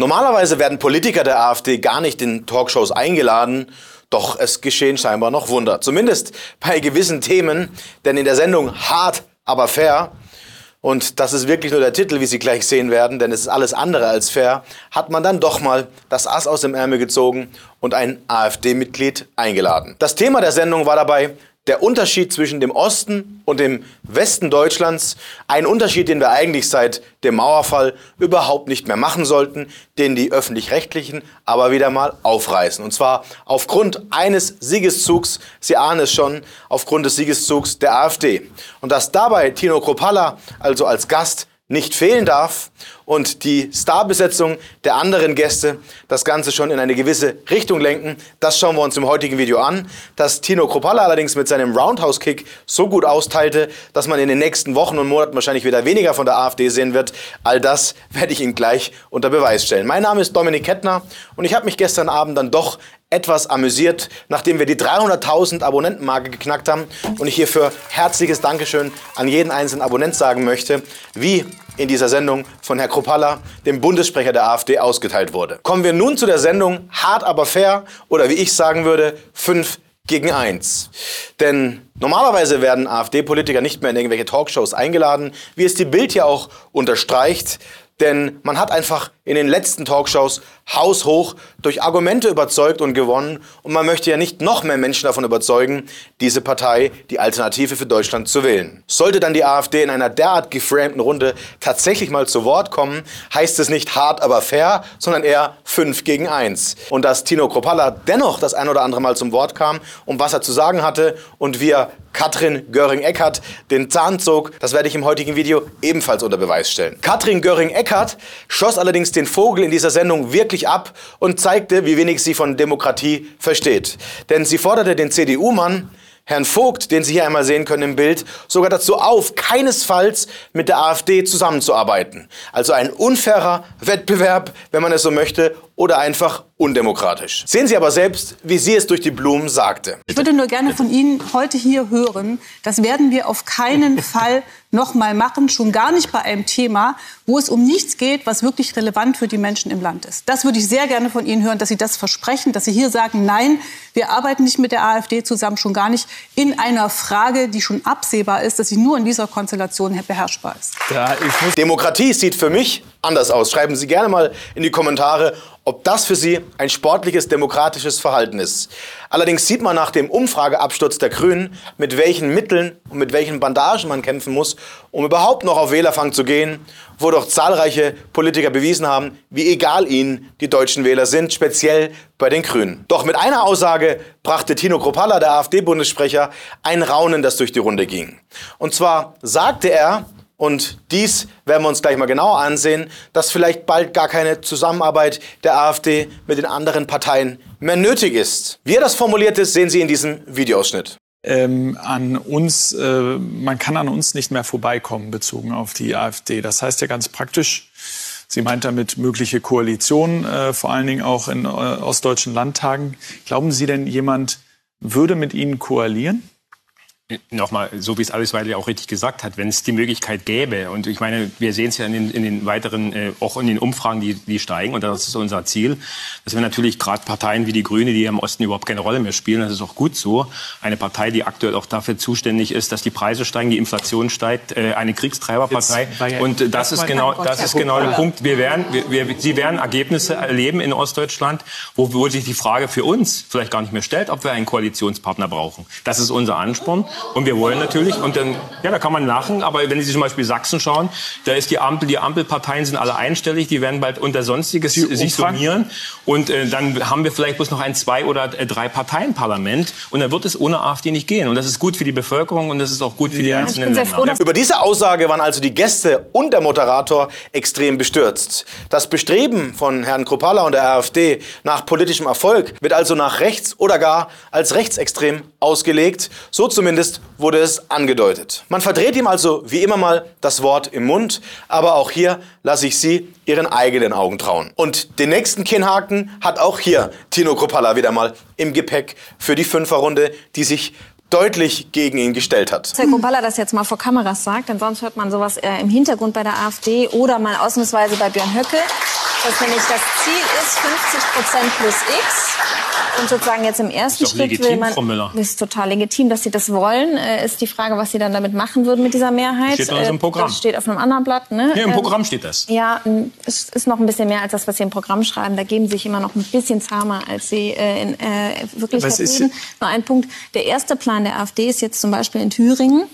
Normalerweise werden Politiker der AfD gar nicht in Talkshows eingeladen, doch es geschehen scheinbar noch Wunder. Zumindest bei gewissen Themen, denn in der Sendung Hart, aber fair, und das ist wirklich nur der Titel, wie Sie gleich sehen werden, denn es ist alles andere als fair, hat man dann doch mal das Ass aus dem Ärmel gezogen und ein AfD-Mitglied eingeladen. Das Thema der Sendung war dabei der Unterschied zwischen dem Osten und dem Westen Deutschlands, ein Unterschied, den wir eigentlich seit dem Mauerfall überhaupt nicht mehr machen sollten, den die öffentlich-rechtlichen aber wieder mal aufreißen. Und zwar aufgrund eines Siegeszugs, Sie ahnen es schon, aufgrund des Siegeszugs der AfD. Und dass dabei Tino Kropalla also als Gast nicht fehlen darf und die Starbesetzung der anderen Gäste das Ganze schon in eine gewisse Richtung lenken. Das schauen wir uns im heutigen Video an. Dass Tino Kropalla allerdings mit seinem Roundhouse-Kick so gut austeilte, dass man in den nächsten Wochen und Monaten wahrscheinlich wieder weniger von der AfD sehen wird, all das werde ich Ihnen gleich unter Beweis stellen. Mein Name ist Dominik Kettner und ich habe mich gestern Abend dann doch etwas amüsiert, nachdem wir die 300.000 Abonnentenmarke geknackt haben und ich hierfür herzliches Dankeschön an jeden einzelnen Abonnent sagen möchte, wie in dieser Sendung von Herr Kropalla, dem Bundessprecher der AfD, ausgeteilt wurde. Kommen wir nun zu der Sendung Hart aber fair oder wie ich sagen würde, 5 gegen 1. Denn normalerweise werden AfD-Politiker nicht mehr in irgendwelche Talkshows eingeladen, wie es die Bild ja auch unterstreicht. Denn man hat einfach in den letzten Talkshows haushoch durch Argumente überzeugt und gewonnen. Und man möchte ja nicht noch mehr Menschen davon überzeugen, diese Partei, die Alternative für Deutschland, zu wählen. Sollte dann die AfD in einer derart geframten Runde tatsächlich mal zu Wort kommen, heißt es nicht hart, aber fair, sondern eher 5 gegen 1. Und dass Tino Kropalla dennoch das ein oder andere Mal zum Wort kam und was er zu sagen hatte und wie er Katrin Göring-Eckardt den Zahn zog, das werde ich im heutigen Video ebenfalls unter Beweis stellen. Katrin Göring-Eckardt schoss allerdings den Vogel in dieser Sendung wirklich ab und zeigte, wie wenig sie von Demokratie versteht. Denn sie forderte den CDU-Mann, Herrn Vogt, den Sie hier einmal sehen können im Bild, sogar dazu auf, keinesfalls mit der AfD zusammenzuarbeiten. Also ein unfairer Wettbewerb, wenn man es so möchte, oder einfach undemokratisch. Sehen Sie aber selbst, wie sie es durch die Blumen sagte. Ich würde nur gerne von Ihnen heute hier hören, das werden wir auf keinen Fall noch mal machen, schon gar nicht bei einem Thema, wo es um nichts geht, was wirklich relevant für die Menschen im Land ist. Das würde ich sehr gerne von Ihnen hören, dass Sie das versprechen, dass Sie hier sagen, nein, wir arbeiten nicht mit der AfD zusammen, schon gar nicht in einer Frage, die schon absehbar ist, dass sie nur in dieser Konstellation beherrschbar ist. Ja, Demokratie sieht für mich anders aus. Schreiben Sie gerne mal in die Kommentare, ob das für Sie ein sportliches, demokratisches Verhalten ist. Allerdings sieht man nach dem Umfrageabsturz der Grünen, mit welchen Mitteln und mit welchen Bandagen man kämpfen muss, um überhaupt noch auf Wählerfang zu gehen, wo doch zahlreiche Politiker bewiesen haben, wie egal ihnen die deutschen Wähler sind, speziell bei den Grünen. Doch mit einer Aussage brachte Tino Kropalla, der AfD-Bundessprecher, ein Raunen, das durch die Runde ging. Und zwar sagte er, und dies werden wir uns gleich mal genauer ansehen, dass vielleicht bald gar keine Zusammenarbeit der AfD mit den anderen Parteien mehr nötig ist. Wie er das formuliert ist, sehen Sie in diesem Videoausschnitt. Ähm, an uns, äh, man kann an uns nicht mehr vorbeikommen bezogen auf die AfD. Das heißt ja ganz praktisch, sie meint damit mögliche Koalitionen, äh, vor allen Dingen auch in äh, ostdeutschen Landtagen. Glauben Sie denn, jemand würde mit Ihnen koalieren? Nochmal, so wie es Alice Weidel ja auch richtig gesagt hat, wenn es die Möglichkeit gäbe, und ich meine, wir sehen es ja in den, in den weiteren, äh, auch in den Umfragen, die, die steigen, und das ist unser Ziel, dass wir natürlich gerade Parteien wie die Grüne, die im Osten überhaupt keine Rolle mehr spielen, das ist auch gut so, eine Partei, die aktuell auch dafür zuständig ist, dass die Preise steigen, die Inflation steigt, äh, eine Kriegstreiberpartei, und das, das ist genau, das ist genau der Punkt. Wir werden, wir, wir, Sie werden Ergebnisse erleben in Ostdeutschland, wo, wo sich die Frage für uns vielleicht gar nicht mehr stellt, ob wir einen Koalitionspartner brauchen. Das ist unser Ansporn. Und wir wollen natürlich, und dann, ja, da kann man lachen, aber wenn Sie zum Beispiel Sachsen schauen, da ist die Ampel, die Ampelparteien sind alle einstellig, die werden bald unter Sonstiges sich summieren. Und äh, dann haben wir vielleicht bloß noch ein Zwei- oder äh, Drei-Parteien-Parlament. Und dann wird es ohne AfD nicht gehen. Und das ist gut für die Bevölkerung und das ist auch gut für die ja, einzelnen Länder. Über diese Aussage waren also die Gäste und der Moderator extrem bestürzt. Das Bestreben von Herrn Kropala und der AfD nach politischem Erfolg wird also nach rechts oder gar als rechtsextrem ausgelegt. So zumindest wurde es angedeutet. Man verdreht ihm also wie immer mal das Wort im Mund, aber auch hier lasse ich Sie Ihren eigenen Augen trauen. Und den nächsten Kinnhaken hat auch hier Tino Kropalla wieder mal im Gepäck für die Fünferrunde, die sich deutlich gegen ihn gestellt hat. Herr Kropalla das jetzt mal vor Kameras sagt, denn sonst hört man sowas im Hintergrund bei der AfD oder mal ausnahmsweise bei Björn Höcke. Dass nämlich das Ziel ist 50 Prozent plus X. Und sozusagen jetzt im ersten Ist Schritt legitim, will man, Frau Müller. das ist total legitim, dass sie das wollen. Äh, ist die Frage, was sie dann damit machen würden mit dieser Mehrheit. Steht in unserem Äh, Programm. Das steht auf einem anderen Blatt. Ne? Ja, im Ähm, Programm steht das. Ja, es ist noch ein bisschen mehr als das, was Sie im Programm schreiben. Da geben Sie sich immer noch ein bisschen zahmer, als Sie äh, in äh, Wirklichkeit reden. Nur ein Punkt. Der erste Plan der AfD ist jetzt zum Beispiel in Thüringen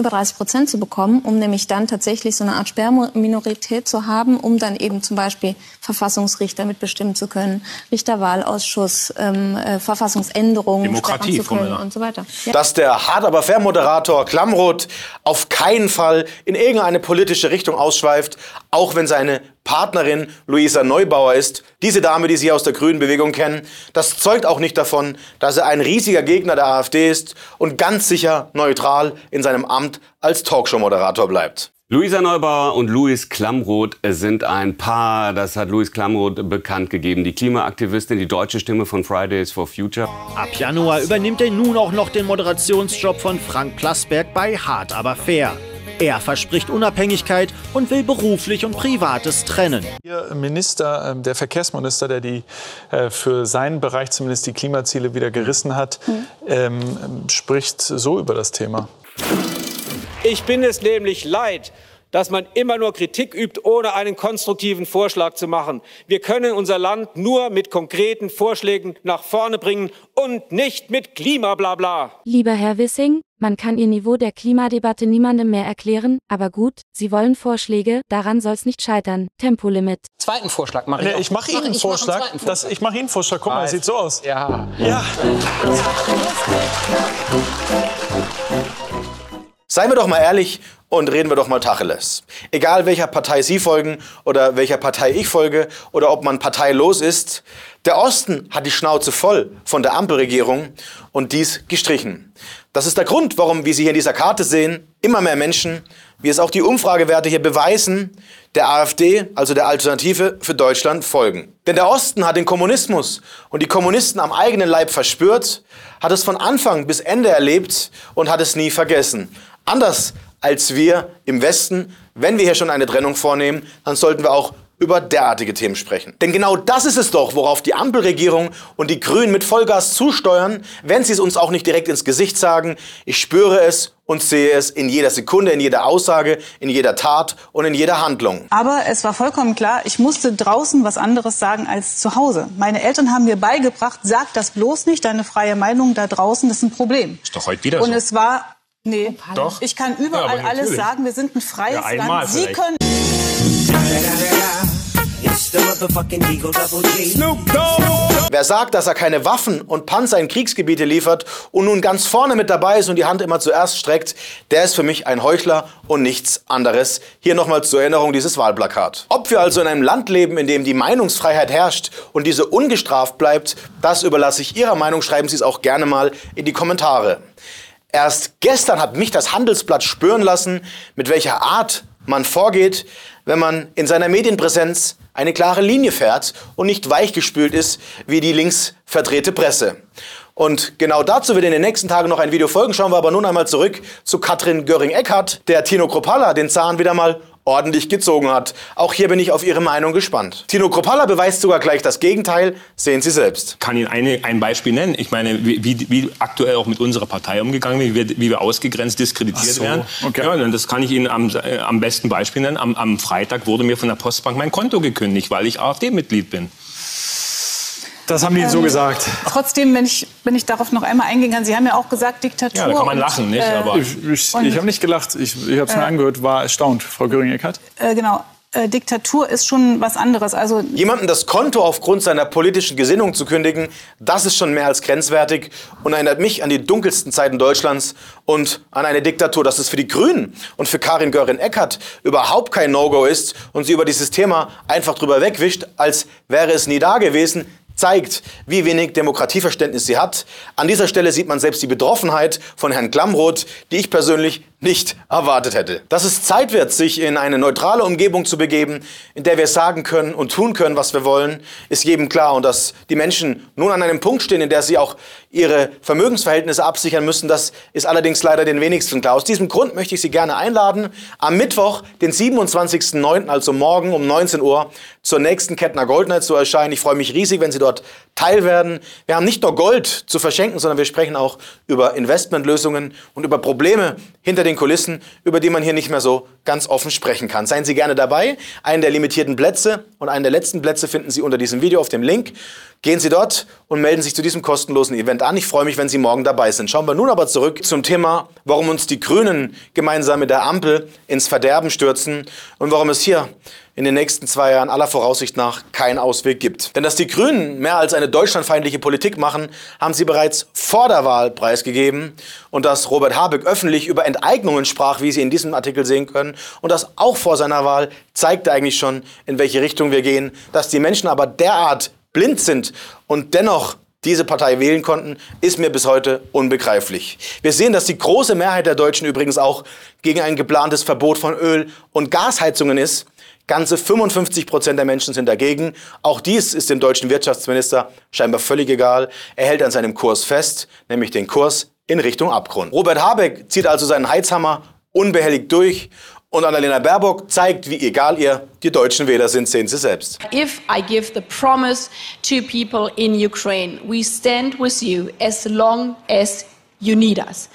über 30 Prozent zu bekommen, um nämlich dann tatsächlich so eine Art Sperrminorität zu haben, um dann eben zum Beispiel Verfassungsrichter mitbestimmen zu können, Richterwahlausschuss, ähm, äh, Verfassungsänderungen Demokratie, zu können und so weiter. Ja. dass der hart aber fair Moderator Klamroth auf keinen Fall in irgendeine politische Richtung ausschweift, auch wenn seine Partnerin Luisa Neubauer ist. Diese Dame, die Sie aus der Grünen Bewegung kennen, das zeugt auch nicht davon, dass er ein riesiger Gegner der AfD ist und ganz sicher neutral in seinem Amt als Talkshow-Moderator bleibt. Luisa Neubauer und Louis Klamroth sind ein Paar, das hat Louis Klamroth bekannt gegeben. Die Klimaaktivistin, die deutsche Stimme von Fridays for Future. Ab Januar übernimmt er nun auch noch den Moderationsjob von Frank Plasberg bei Hart aber fair. Er verspricht Unabhängigkeit und will beruflich und Privates trennen. Ihr Minister, ähm, der Verkehrsminister, der die äh, für seinen Bereich zumindest die Klimaziele wieder gerissen hat, ähm, spricht so über das Thema. Ich bin es nämlich leid, dass man immer nur Kritik übt, ohne einen konstruktiven Vorschlag zu machen. Wir können unser Land nur mit konkreten Vorschlägen nach vorne bringen und nicht mit Klimablabla. Lieber Herr Wissing, man kann Ihr Niveau der Klimadebatte niemandem mehr erklären, aber gut, Sie wollen Vorschläge, daran soll's nicht scheitern. Tempolimit. Zweiten Vorschlag mache ich. Nee, auch. ich mache Ihnen einen mach Vorschlag. Das, ich mache Ihnen einen Vorschlag. Guck mal, das sieht so aus. Ja. Ja. Seien wir doch mal ehrlich und reden wir doch mal Tacheles. Egal welcher Partei Sie folgen oder welcher Partei ich folge oder ob man parteilos ist, der Osten hat die Schnauze voll von der Ampelregierung und dies gestrichen. Das ist der Grund, warum, wie Sie hier in dieser Karte sehen, immer mehr Menschen, wie es auch die Umfragewerte hier beweisen, der AfD, also der Alternative für Deutschland, folgen. Denn der Osten hat den Kommunismus und die Kommunisten am eigenen Leib verspürt, hat es von Anfang bis Ende erlebt und hat es nie vergessen. Anders als wir im Westen, wenn wir hier schon eine Trennung vornehmen, dann sollten wir auch über derartige Themen sprechen. Denn genau das ist es doch, worauf die Ampelregierung und die Grünen mit Vollgas zusteuern, wenn sie es uns auch nicht direkt ins Gesicht sagen. Ich spüre es und sehe es in jeder Sekunde, in jeder Aussage, in jeder Tat und in jeder Handlung. Aber es war vollkommen klar, ich musste draußen was anderes sagen als zu Hause. Meine Eltern haben mir beigebracht, sag das bloß nicht, deine freie Meinung da draußen ist ein Problem. Ist doch heute wieder Und so. es war, nee, Doch. ich kann Ja, überall aber alles sagen, wir sind ein freies Ja, Land. Sie vielleicht. können Wer sagt, dass er keine Waffen und Panzer in Kriegsgebiete liefert und nun ganz vorne mit dabei ist und die Hand immer zuerst streckt, der ist für mich ein Heuchler und nichts anderes. Hier nochmal zur Erinnerung dieses Wahlplakat. Ob wir also in einem Land leben, in dem die Meinungsfreiheit herrscht und diese ungestraft bleibt, das überlasse ich Ihrer Meinung. Schreiben Sie es auch gerne mal in die Kommentare. Erst gestern hat mich das Handelsblatt spüren lassen, mit welcher Art man vorgeht, wenn man in seiner Medienpräsenz eine klare Linie fährt und nicht weichgespült ist wie die links verdrehte Presse. Und genau dazu wird in den nächsten Tagen noch ein Video folgen. Schauen wir aber nun einmal zurück zu Katrin Göring-Eckardt, der Tino Kropalla den Zahn wieder mal ordentlich gezogen hat. Auch hier bin ich auf Ihre Meinung gespannt. Tino Kropalla beweist sogar gleich das Gegenteil. Sehen Sie selbst. kann Ihnen eine, ein Beispiel nennen. Ich meine, wie, wie, wie aktuell auch mit unserer Partei umgegangen wird, wie wir, wie wir ausgegrenzt, diskreditiert so, werden. okay. Ja, und das kann ich Ihnen am, äh, am besten Beispiel nennen. Am, am Freitag wurde mir von der Postbank mein Konto gekündigt, weil ich AfD-Mitglied bin. Das haben die so gesagt. Trotzdem, wenn ich, wenn ich darauf noch einmal eingehen kann, Sie haben ja auch gesagt, Diktatur. Ja, da kann man und, lachen, nicht? äh, Aber Ich, ich, ich habe nicht gelacht. Ich, ich habe es mir angehört, war erstaunt, Frau Göring-Eckert. Äh, genau. Äh, Diktatur ist schon was anderes. Also Jemandem das Konto aufgrund seiner politischen Gesinnung zu kündigen, das ist schon mehr als grenzwertig und erinnert mich an die dunkelsten Zeiten Deutschlands und an eine Diktatur, dass es für die Grünen und für Karin Göring-Eckardt überhaupt kein No-Go ist und sie über dieses Thema einfach drüber wegwischt, als wäre es nie da gewesen, zeigt, wie wenig Demokratieverständnis sie hat. An dieser Stelle sieht man selbst die Betroffenheit von Herrn Klamroth, die ich persönlich nicht erwartet hätte. Dass es Zeit wird, sich in eine neutrale Umgebung zu begeben, in der wir sagen können und tun können, was wir wollen, ist jedem klar. Und dass die Menschen nun an einem Punkt stehen, in der sie auch ihre Vermögensverhältnisse absichern müssen, das ist allerdings leider den wenigsten klar. Aus diesem Grund möchte ich Sie gerne einladen, am Mittwoch, den 27.09., also morgen um 19 Uhr, zur nächsten Kettner Gold Night zu erscheinen. Ich freue mich riesig, wenn Sie dort teil werden. Wir haben nicht nur Gold zu verschenken, sondern wir sprechen auch über Investmentlösungen und über Probleme hinter den Kulissen, über die man hier nicht mehr so ganz offen sprechen kann. Seien Sie gerne dabei. Einen der limitierten Plätze und einen der letzten Plätze finden Sie unter diesem Video auf dem Link. Gehen Sie dort und melden sich zu diesem kostenlosen Event an. Ich freue mich, wenn Sie morgen dabei sind. Schauen wir nun aber zurück zum Thema, warum uns die Grünen gemeinsam mit der Ampel ins Verderben stürzen und warum es hier in den nächsten zwei Jahren aller Voraussicht nach keinen Ausweg gibt. Denn dass die Grünen mehr als eine deutschlandfeindliche Politik machen, haben sie bereits vor der Wahl preisgegeben. Und dass Robert Habeck öffentlich über Enteignungen sprach, wie Sie in diesem Artikel sehen können, und das auch vor seiner Wahl, zeigte eigentlich schon, in welche Richtung wir gehen. Dass die Menschen aber derart blind sind und dennoch diese Partei wählen konnten, ist mir bis heute unbegreiflich. Wir sehen, dass die große Mehrheit der Deutschen übrigens auch gegen ein geplantes Verbot von Öl- und Gasheizungen ist. Ganze 55 Prozent der Menschen sind dagegen. Auch dies ist dem deutschen Wirtschaftsminister scheinbar völlig egal. Er hält an seinem Kurs fest, nämlich den Kurs in Richtung Abgrund. Robert Habeck zieht also seinen Heizhammer unbehelligt durch und Annalena Baerbock zeigt, wie egal ihr die deutschen Wähler sind, sehen Sie selbst. If I give the promise to people in Ukraine, we stand with you as long as you need us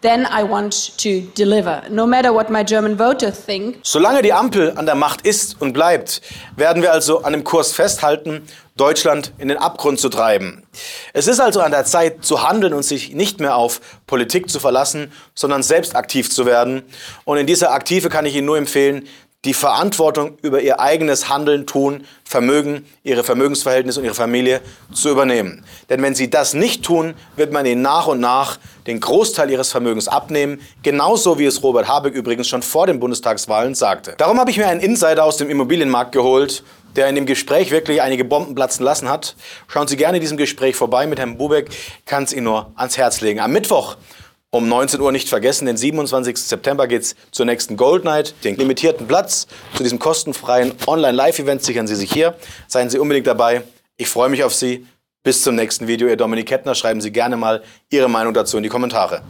then I want to deliver, no matter what my German voters think. Solange die Ampel an der Macht ist und bleibt, werden wir also an dem Kurs festhalten, Deutschland in den Abgrund zu treiben. Es ist also an der Zeit zu handeln und sich nicht mehr auf Politik zu verlassen, sondern selbst aktiv zu werden. Und in dieser Aktive kann ich Ihnen nur empfehlen, die Verantwortung über ihr eigenes Handeln, Tun, Vermögen, ihre Vermögensverhältnisse und ihre Familie zu übernehmen. Denn wenn sie das nicht tun, wird man ihnen nach und nach den Großteil ihres Vermögens abnehmen, genauso wie es Robert Habeck übrigens schon vor den Bundestagswahlen sagte. Darum habe ich mir einen Insider aus dem Immobilienmarkt geholt, der in dem Gespräch wirklich einige Bomben platzen lassen hat. Schauen Sie gerne in diesem Gespräch vorbei mit Herrn Bubeck, kann es Ihnen nur ans Herz legen. Am Mittwoch um 19 Uhr nicht vergessen, den 27. September geht es zur nächsten Gold Night. Den limitierten Platz zu diesem kostenfreien Online-Live-Event sichern Sie sich hier. Seien Sie unbedingt dabei. Ich freue mich auf Sie. Bis zum nächsten Video. Ihr Dominik Kettner. Schreiben Sie gerne mal Ihre Meinung dazu in die Kommentare.